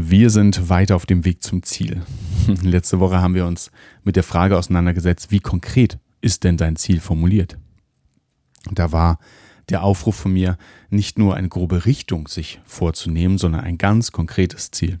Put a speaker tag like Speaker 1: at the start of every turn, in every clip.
Speaker 1: Wir sind weiter auf dem Weg zum Ziel. Letzte Woche haben wir uns mit der Frage auseinandergesetzt, wie konkret ist denn dein Ziel formuliert? Da war der Aufruf von mir, nicht nur eine grobe Richtung sich vorzunehmen, sondern ein ganz konkretes Ziel.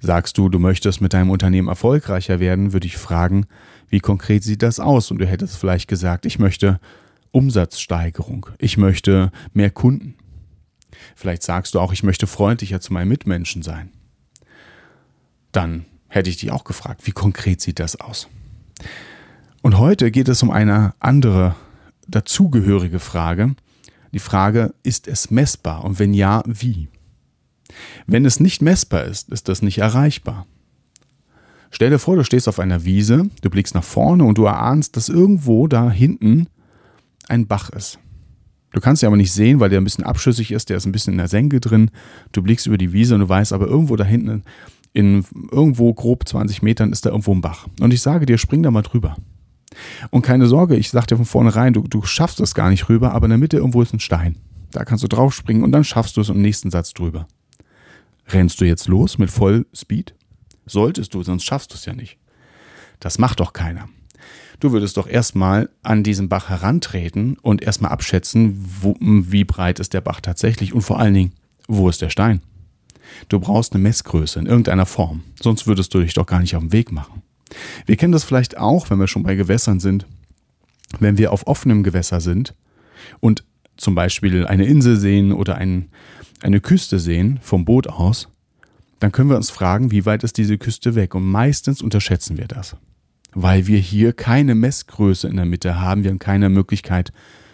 Speaker 1: Sagst du, du möchtest mit deinem Unternehmen erfolgreicher werden, würde ich fragen, wie konkret sieht das aus? Und du hättest vielleicht gesagt, ich möchte Umsatzsteigerung, ich möchte mehr Kunden. Vielleicht sagst du auch, ich möchte freundlicher zu meinen Mitmenschen sein. Dann hätte ich dich auch gefragt, wie konkret sieht das aus? Und heute geht es um eine andere dazugehörige Frage. Die Frage, ist es messbar? Und wenn ja, wie? Wenn es nicht messbar ist, ist das nicht erreichbar. Stell dir vor, du stehst auf einer Wiese, du blickst nach vorne und du erahnst, dass irgendwo da hinten ein Bach ist. Du kannst ihn aber nicht sehen, weil der ein bisschen abschüssig ist, der ist ein bisschen in der Senke drin. Du blickst über die Wiese und du weißt aber irgendwo da hinten, in irgendwo grob 20 Metern ist da irgendwo ein Bach. Und ich sage dir, spring da mal drüber. Und keine Sorge, ich sage dir von vornherein, du, du schaffst es gar nicht rüber, aber in der Mitte irgendwo ist ein Stein. Da kannst du draufspringen und dann schaffst du es im nächsten Satz drüber. Rennst du jetzt los mit Vollspeed? Solltest du, sonst schaffst du es ja nicht. Das macht doch keiner. Du würdest doch erstmal an diesen Bach herantreten und erstmal abschätzen, wo, wie breit ist der Bach tatsächlich und vor allen Dingen, wo ist der Stein? Du brauchst eine Messgröße in irgendeiner Form, sonst würdest du dich doch gar nicht auf den Weg machen. Wir kennen das vielleicht auch, wenn wir schon bei Gewässern sind, wenn wir auf offenem Gewässer sind und zum Beispiel eine Insel sehen oder ein, eine Küste sehen vom Boot aus, dann können wir uns fragen, wie weit ist diese Küste weg? Und meistens unterschätzen wir das weil wir hier keine Messgröße in der Mitte haben. Wir haben keine Möglichkeit,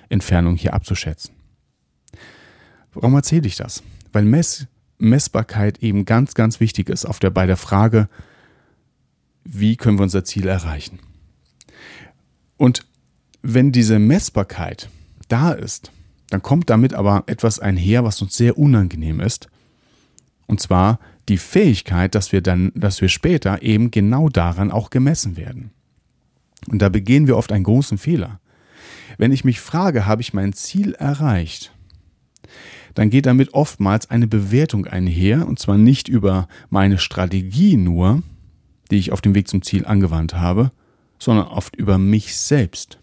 Speaker 1: Entfernung hier abzuschätzen. Warum erzähle ich das? Weil Mess, Messbarkeit eben ganz, ganz wichtig ist auf der, bei der Frage, wie können wir unser Ziel erreichen. Und wenn diese Messbarkeit da ist, dann kommt damit aber etwas einher, was uns sehr unangenehm ist. Und zwar die Fähigkeit, dass wir dann, dass wir später eben genau daran auch gemessen werden. Und da begehen wir oft einen großen Fehler. Wenn ich mich frage, habe ich mein Ziel erreicht, dann geht damit oftmals eine Bewertung einher, und zwar nicht über meine Strategie nur, die ich auf dem Weg zum Ziel angewandt habe, sondern oft über mich selbst.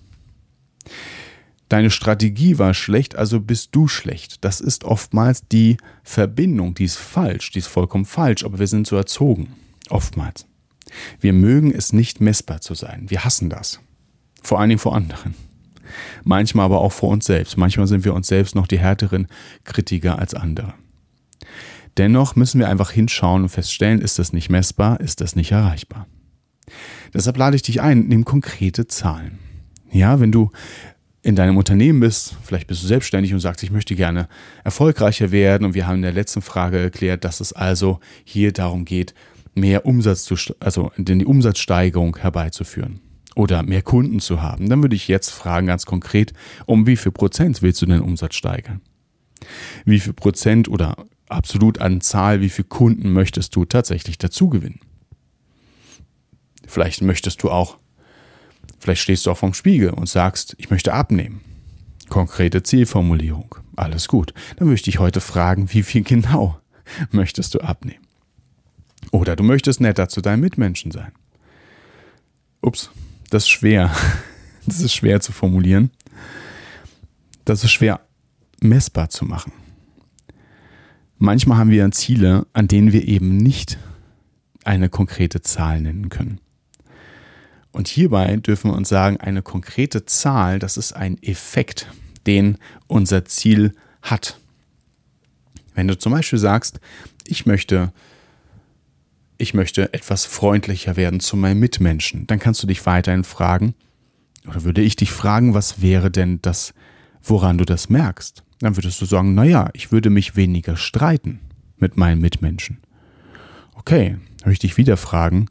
Speaker 1: Deine Strategie war schlecht, also bist du schlecht. Das ist oftmals die Verbindung, die ist falsch, die ist vollkommen falsch, aber wir sind so erzogen. Oftmals. Wir mögen es nicht messbar zu sein. Wir hassen das. Vor allen Dingen vor anderen. Manchmal aber auch vor uns selbst. Manchmal sind wir uns selbst noch die härteren Kritiker als andere. Dennoch müssen wir einfach hinschauen und feststellen, ist das nicht messbar, ist das nicht erreichbar. Deshalb lade ich dich ein, nimm konkrete Zahlen. Ja, wenn du in deinem Unternehmen bist, vielleicht bist du selbstständig und sagst, ich möchte gerne erfolgreicher werden und wir haben in der letzten Frage erklärt, dass es also hier darum geht, mehr Umsatz zu, also die Umsatzsteigerung herbeizuführen oder mehr Kunden zu haben, dann würde ich jetzt fragen ganz konkret, um wie viel Prozent willst du den Umsatz steigern? Wie viel Prozent oder absolut an Zahl, wie viele Kunden möchtest du tatsächlich dazu gewinnen? Vielleicht möchtest du auch Vielleicht stehst du auch vorm Spiegel und sagst, ich möchte abnehmen. Konkrete Zielformulierung. Alles gut. Dann möchte ich heute fragen, wie viel genau möchtest du abnehmen? Oder du möchtest netter zu deinen Mitmenschen sein. Ups, das ist schwer. Das ist schwer zu formulieren. Das ist schwer messbar zu machen. Manchmal haben wir Ziele, an denen wir eben nicht eine konkrete Zahl nennen können. Und hierbei dürfen wir uns sagen, eine konkrete Zahl, das ist ein Effekt, den unser Ziel hat. Wenn du zum Beispiel sagst, ich möchte, ich möchte etwas freundlicher werden zu meinen Mitmenschen, dann kannst du dich weiterhin fragen, oder würde ich dich fragen, was wäre denn das, woran du das merkst? Dann würdest du sagen, naja, ich würde mich weniger streiten mit meinen Mitmenschen. Okay, möchte ich dich wieder fragen,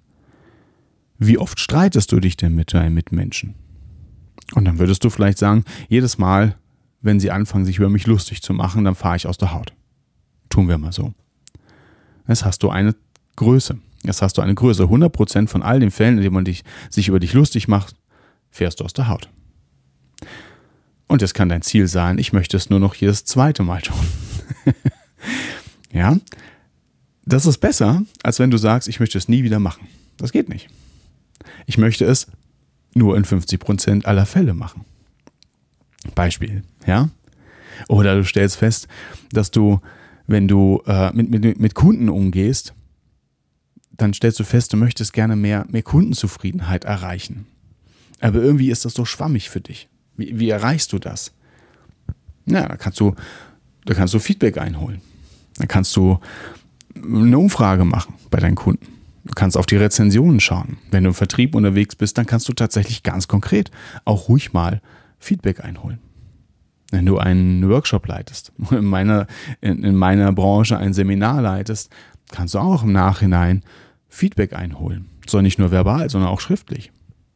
Speaker 1: wie oft streitest du dich denn mit deinen Mitmenschen? Und dann würdest du vielleicht sagen, jedes Mal, wenn sie anfangen, sich über mich lustig zu machen, dann fahre ich aus der Haut. Tun wir mal so. Jetzt hast du eine Größe. Jetzt hast du eine Größe. 100% von all den Fällen, in denen man dich, sich über dich lustig macht, fährst du aus der Haut. Und es kann dein Ziel sein, ich möchte es nur noch jedes zweite Mal tun. ja, das ist besser, als wenn du sagst, ich möchte es nie wieder machen. Das geht nicht. Ich möchte es nur in 50% aller Fälle machen. Beispiel, ja? Oder du stellst fest, dass du, wenn du äh, mit, mit, mit Kunden umgehst, dann stellst du fest, du möchtest gerne mehr, mehr Kundenzufriedenheit erreichen. Aber irgendwie ist das so schwammig für dich. Wie, wie erreichst du das? Ja, da kannst du, da kannst du Feedback einholen. Da kannst du eine Umfrage machen bei deinen Kunden. Du kannst auf die Rezensionen schauen. Wenn du im Vertrieb unterwegs bist, dann kannst du tatsächlich ganz konkret auch ruhig mal Feedback einholen. Wenn du einen Workshop leitest, in meiner, in, in meiner Branche ein Seminar leitest, kannst du auch im Nachhinein Feedback einholen. Soll nicht nur verbal, sondern auch schriftlich.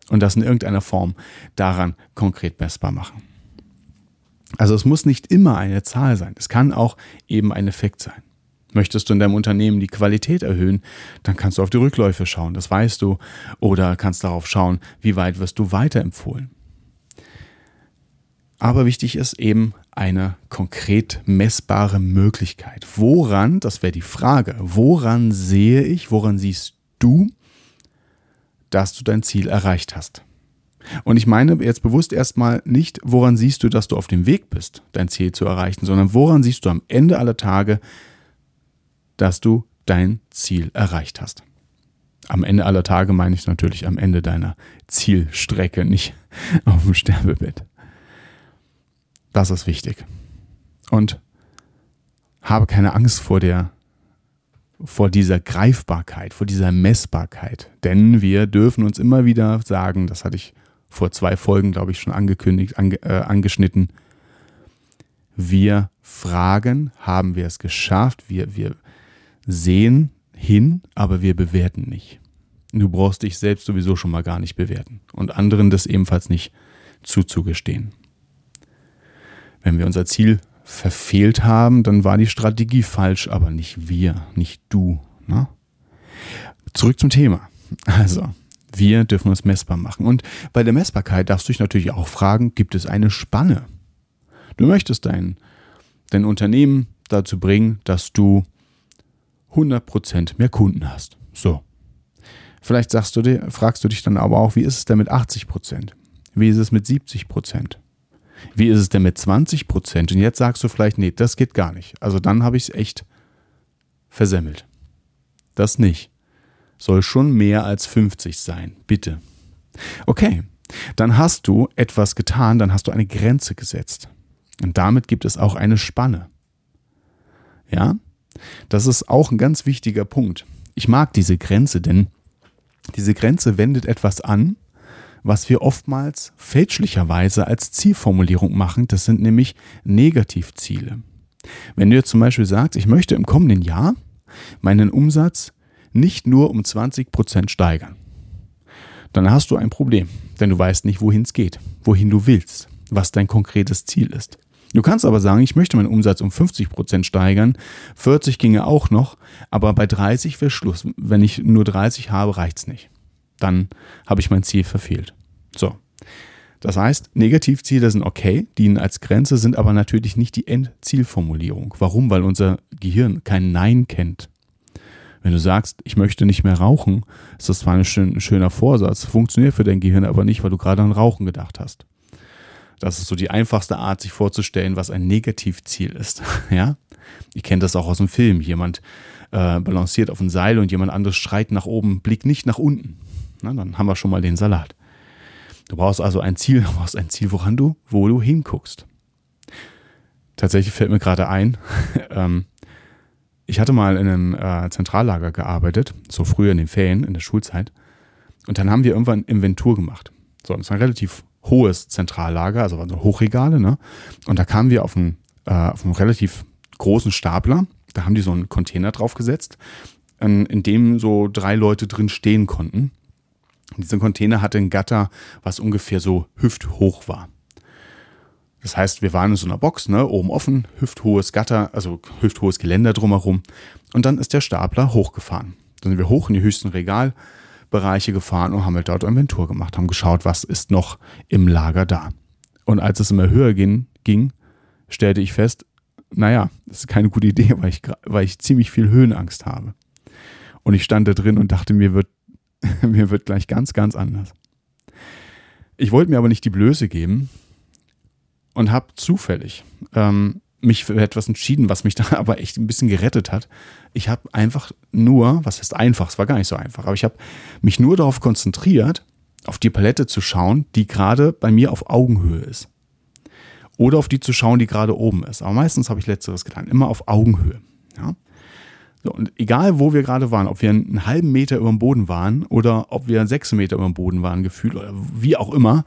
Speaker 1: Und das in irgendeiner Form daran konkret messbar machen. Also es muss nicht immer eine Zahl sein. Es kann auch eben ein Effekt sein. Möchtest du in deinem Unternehmen die Qualität erhöhen, dann kannst du auf die Rückläufe schauen, das weißt du, oder kannst darauf schauen, wie weit wirst du weiterempfohlen. Aber wichtig ist eben eine konkret messbare Möglichkeit. Woran, das wäre die Frage, woran sehe ich, woran siehst du, dass du dein Ziel erreicht hast? Und ich meine jetzt bewusst erstmal nicht, woran siehst du, dass du auf dem Weg bist, dein Ziel zu erreichen, sondern woran siehst du am Ende aller Tage, dass du dein Ziel erreicht hast. Am Ende aller Tage meine ich natürlich am Ende deiner Zielstrecke, nicht auf dem Sterbebett. Das ist wichtig. Und habe keine Angst vor der vor dieser Greifbarkeit, vor dieser Messbarkeit. Denn wir dürfen uns immer wieder sagen, das hatte ich vor zwei Folgen, glaube ich, schon angekündigt, ange, äh, angeschnitten. Wir fragen, haben wir es geschafft? Wir, wir, sehen hin, aber wir bewerten nicht. Du brauchst dich selbst sowieso schon mal gar nicht bewerten und anderen das ebenfalls nicht zuzugestehen. Wenn wir unser Ziel verfehlt haben, dann war die Strategie falsch, aber nicht wir, nicht du. Ne? Zurück zum Thema. Also, wir dürfen uns messbar machen. Und bei der Messbarkeit darfst du dich natürlich auch fragen, gibt es eine Spanne? Du möchtest dein, dein Unternehmen dazu bringen, dass du 100% mehr Kunden hast. So. Vielleicht sagst du dir, fragst du dich dann aber auch, wie ist es denn mit 80%? Wie ist es mit 70%? Wie ist es denn mit 20%? Und jetzt sagst du vielleicht, nee, das geht gar nicht. Also dann habe ich es echt versemmelt. Das nicht. Soll schon mehr als 50 sein, bitte. Okay, dann hast du etwas getan, dann hast du eine Grenze gesetzt. Und damit gibt es auch eine Spanne. Ja? Das ist auch ein ganz wichtiger Punkt. Ich mag diese Grenze, denn diese Grenze wendet etwas an, was wir oftmals fälschlicherweise als Zielformulierung machen. Das sind nämlich Negativziele. Wenn du jetzt zum Beispiel sagst, ich möchte im kommenden Jahr meinen Umsatz nicht nur um 20 Prozent steigern, dann hast du ein Problem, denn du weißt nicht, wohin es geht, wohin du willst, was dein konkretes Ziel ist. Du kannst aber sagen, ich möchte meinen Umsatz um 50 Prozent steigern. 40 ginge auch noch, aber bei 30 wäre Schluss. Wenn ich nur 30 habe, reicht's nicht. Dann habe ich mein Ziel verfehlt. So. Das heißt, Negativziele sind okay, dienen als Grenze, sind aber natürlich nicht die Endzielformulierung. Warum? Weil unser Gehirn kein Nein kennt. Wenn du sagst, ich möchte nicht mehr rauchen, ist das zwar ein schöner Vorsatz, funktioniert für dein Gehirn aber nicht, weil du gerade an Rauchen gedacht hast. Das ist so die einfachste Art, sich vorzustellen, was ein Negativziel ist. ja? Ihr kennt das auch aus dem Film. Jemand äh, balanciert auf ein Seil und jemand anderes schreit nach oben, blickt nicht nach unten. Na, dann haben wir schon mal den Salat. Du brauchst also ein Ziel, du brauchst ein Ziel, woran du, wo du hinguckst. Tatsächlich fällt mir gerade ein, ähm, ich hatte mal in einem äh, Zentrallager gearbeitet, so früher in den Ferien, in der Schulzeit. Und dann haben wir irgendwann Inventur gemacht. So, das war relativ hohes Zentrallager, also so Hochregale, ne? Und da kamen wir auf einen, äh, auf einen relativ großen Stapler. Da haben die so einen Container draufgesetzt. in, in dem so drei Leute drin stehen konnten. Dieser Container hatte ein Gatter, was ungefähr so hüfthoch war. Das heißt, wir waren in so einer Box, ne, oben offen, hüfthohes Gatter, also hüfthohes Geländer drumherum. Und dann ist der Stapler hochgefahren. Dann sind wir hoch in die höchsten Regalbereiche gefahren und haben halt dort Inventur gemacht, haben geschaut, was ist noch im Lager da. Und als es immer höher ging, ging stellte ich fest, naja, das ist keine gute Idee, weil ich, weil ich ziemlich viel Höhenangst habe. Und ich stand da drin und dachte, mir wird, mir wird gleich ganz, ganz anders. Ich wollte mir aber nicht die Blöße geben und habe zufällig ähm, mich für etwas entschieden, was mich da aber echt ein bisschen gerettet hat. Ich habe einfach nur, was heißt einfach, es war gar nicht so einfach, aber ich habe mich nur darauf konzentriert, auf die Palette zu schauen, die gerade bei mir auf Augenhöhe ist. Oder auf die zu schauen, die gerade oben ist. Aber meistens habe ich letzteres getan, immer auf Augenhöhe. Ja? So, und egal, wo wir gerade waren, ob wir einen halben Meter über dem Boden waren oder ob wir sechs Meter über dem Boden waren, gefühlt oder wie auch immer,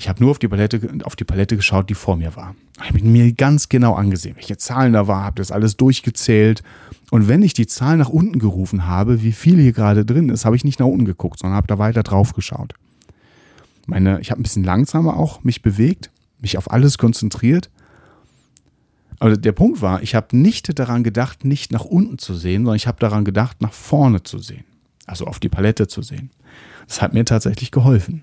Speaker 1: ich habe nur auf die, Palette, auf die Palette geschaut, die vor mir war. Ich habe mir ganz genau angesehen, welche Zahlen da waren, habe das alles durchgezählt. Und wenn ich die Zahl nach unten gerufen habe, wie viel hier gerade drin ist, habe ich nicht nach unten geguckt, sondern habe da weiter drauf geschaut. Meine, ich habe ein bisschen langsamer auch mich bewegt, mich auf alles konzentriert. Aber der Punkt war, ich habe nicht daran gedacht, nicht nach unten zu sehen, sondern ich habe daran gedacht, nach vorne zu sehen. Also auf die Palette zu sehen. Das hat mir tatsächlich geholfen.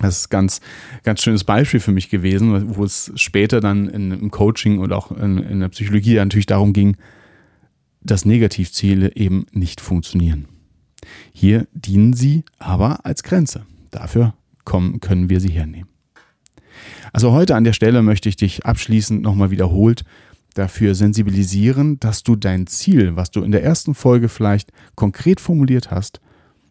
Speaker 1: Das ist ein ganz, ganz schönes Beispiel für mich gewesen, wo es später dann in, im Coaching und auch in, in der Psychologie natürlich darum ging, dass Negativziele eben nicht funktionieren. Hier dienen sie aber als Grenze. Dafür kommen, können wir sie hernehmen. Also heute an der Stelle möchte ich dich abschließend nochmal wiederholt dafür sensibilisieren, dass du dein Ziel, was du in der ersten Folge vielleicht konkret formuliert hast,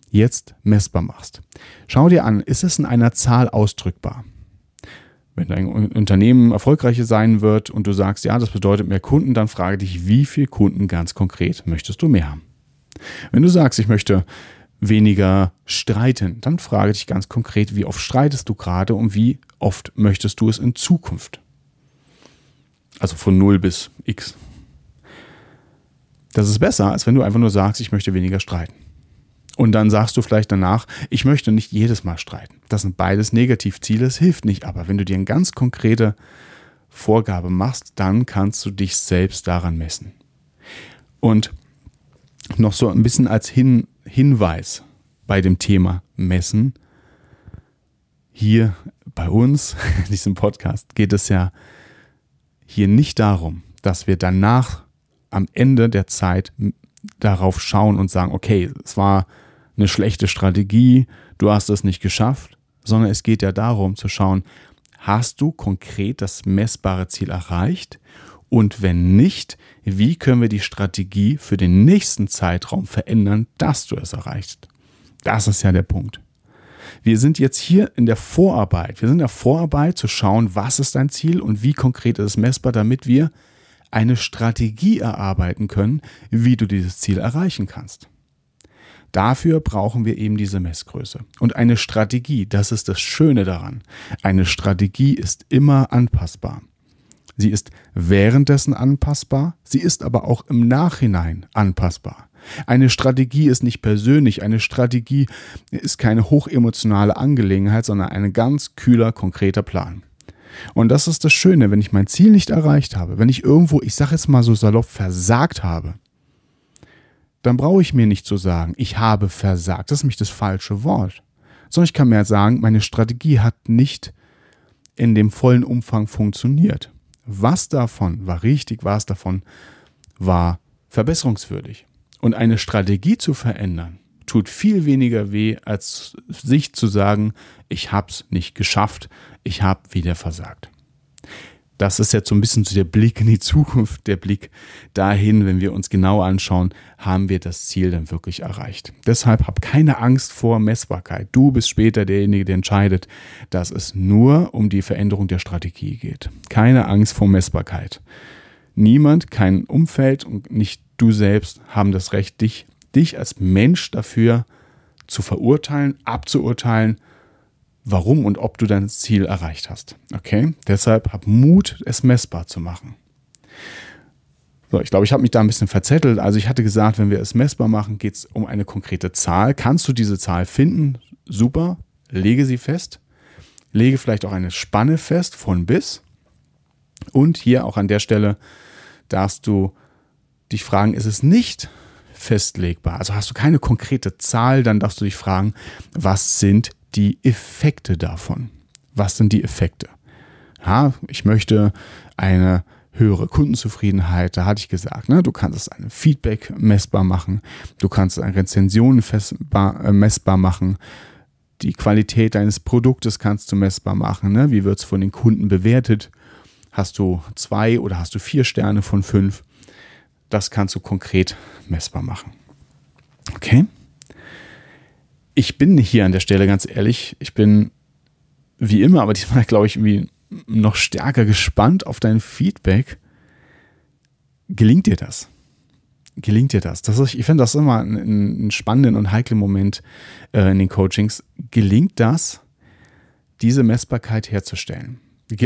Speaker 1: jetzt messbar machst. Schau dir an, ist es in einer Zahl ausdrückbar? Wenn dein Unternehmen erfolgreicher sein wird und du sagst, ja, das bedeutet mehr Kunden, dann frage dich, wie viele Kunden ganz konkret möchtest du mehr haben? Wenn du sagst, ich möchte weniger streiten, dann frage dich ganz konkret, wie oft streitest du gerade und wie oft möchtest du es in Zukunft? Also von 0 bis x. Das ist besser, als wenn du einfach nur sagst, ich möchte weniger streiten. Und dann sagst du vielleicht danach, ich möchte nicht jedes Mal streiten. Das sind beides Negativziele, es hilft nicht. Aber wenn du dir eine ganz konkrete Vorgabe machst, dann kannst du dich selbst daran messen. Und noch so ein bisschen als Hin Hinweis bei dem Thema Messen. Hier bei uns, in diesem Podcast, geht es ja hier nicht darum, dass wir danach am Ende der Zeit darauf schauen und sagen, okay, es war eine schlechte Strategie, du hast es nicht geschafft, sondern es geht ja darum zu schauen, hast du konkret das messbare Ziel erreicht? Und wenn nicht, wie können wir die Strategie für den nächsten Zeitraum verändern, dass du es erreichst? Das ist ja der Punkt. Wir sind jetzt hier in der Vorarbeit. Wir sind in der Vorarbeit zu schauen, was ist dein Ziel und wie konkret ist es messbar, damit wir eine Strategie erarbeiten können, wie du dieses Ziel erreichen kannst. Dafür brauchen wir eben diese Messgröße. Und eine Strategie, das ist das Schöne daran. Eine Strategie ist immer anpassbar. Sie ist währenddessen anpassbar, sie ist aber auch im Nachhinein anpassbar. Eine Strategie ist nicht persönlich, eine Strategie ist keine hochemotionale Angelegenheit, sondern ein ganz kühler, konkreter Plan. Und das ist das Schöne, wenn ich mein Ziel nicht erreicht habe, wenn ich irgendwo, ich sage jetzt mal so salopp, versagt habe, dann brauche ich mir nicht zu sagen, ich habe versagt. Das ist nämlich das falsche Wort. Sondern ich kann mir sagen, meine Strategie hat nicht in dem vollen Umfang funktioniert. Was davon war richtig, was davon war verbesserungswürdig. Und eine Strategie zu verändern, tut viel weniger weh, als sich zu sagen, ich habe es nicht geschafft, ich habe wieder versagt das ist jetzt so ein bisschen so der Blick in die Zukunft, der Blick dahin, wenn wir uns genau anschauen, haben wir das Ziel dann wirklich erreicht. Deshalb hab keine Angst vor Messbarkeit. Du bist später derjenige, der entscheidet, dass es nur um die Veränderung der Strategie geht. Keine Angst vor Messbarkeit. Niemand, kein Umfeld und nicht du selbst haben das Recht, dich, dich als Mensch dafür zu verurteilen, abzuurteilen warum und ob du dein Ziel erreicht hast. Okay? Deshalb hab Mut, es messbar zu machen. So, ich glaube, ich habe mich da ein bisschen verzettelt. Also ich hatte gesagt, wenn wir es messbar machen, geht es um eine konkrete Zahl. Kannst du diese Zahl finden? Super, lege sie fest. Lege vielleicht auch eine Spanne fest von bis. Und hier auch an der Stelle darfst du dich fragen, ist es nicht festlegbar? Also hast du keine konkrete Zahl, dann darfst du dich fragen, was sind die Effekte davon? Was sind die Effekte? Ja, ich möchte eine höhere Kundenzufriedenheit, da hatte ich gesagt, ne, du kannst ein Feedback messbar machen, du kannst eine Rezension festbar, äh, messbar machen, die Qualität deines Produktes kannst du messbar machen, ne? wie wird es von den Kunden bewertet, hast du zwei oder hast du vier Sterne von fünf, das kannst du konkret messbar machen. Okay? Ich bin hier an der Stelle ganz ehrlich, ich bin wie immer, aber diesmal glaube ich irgendwie noch stärker gespannt auf dein Feedback. Gelingt dir das? Gelingt dir das? das ist, ich finde das immer einen, einen, spannenden und heiklen Moment äh, in den Coachings. Gelingt das, diese Messbarkeit herzustellen?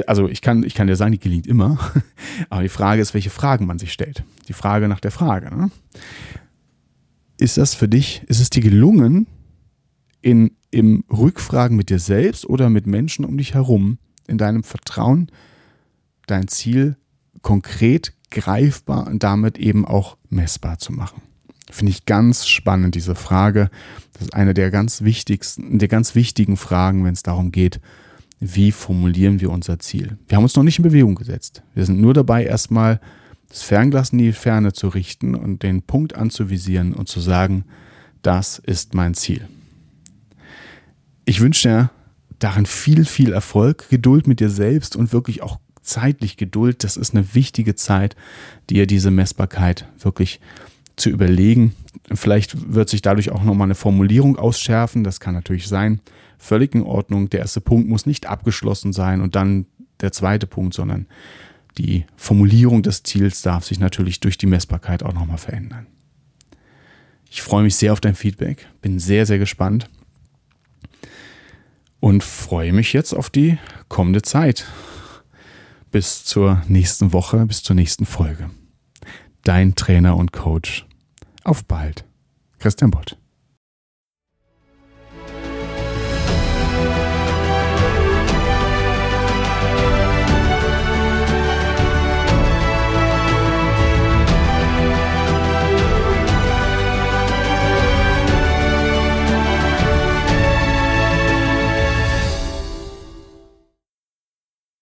Speaker 1: Also ich kann, ich kann dir sagen, die gelingt immer. Aber die Frage ist, welche Fragen man sich stellt. Die Frage nach der Frage. Ne? Ist das für dich, ist es dir gelungen, in, im Rückfragen mit dir selbst oder mit Menschen um dich herum, in deinem Vertrauen dein Ziel konkret greifbar und damit eben auch messbar zu machen. Finde ich ganz spannend, diese Frage. Das ist eine der ganz wichtigsten, der ganz wichtigen Fragen, wenn es darum geht, wie formulieren wir unser Ziel. Wir haben uns noch nicht in Bewegung gesetzt. Wir sind nur dabei, erstmal das Fernglas in die Ferne zu richten und den Punkt anzuvisieren und zu sagen, das ist mein Ziel. Ich wünsche dir darin viel, viel Erfolg, Geduld mit dir selbst und wirklich auch zeitlich Geduld. Das ist eine wichtige Zeit, dir diese Messbarkeit wirklich zu überlegen. Vielleicht wird sich dadurch auch nochmal eine Formulierung ausschärfen. Das kann natürlich sein. Völlig in Ordnung. Der erste Punkt muss nicht abgeschlossen sein und dann der zweite Punkt, sondern die Formulierung des Ziels darf sich natürlich durch die Messbarkeit auch nochmal verändern. Ich freue mich sehr auf dein Feedback, bin sehr, sehr gespannt und freue mich jetzt auf die kommende Zeit. Bis zur nächsten Woche, bis zur nächsten Folge. Dein Trainer und Coach. Auf bald. Christian Bott.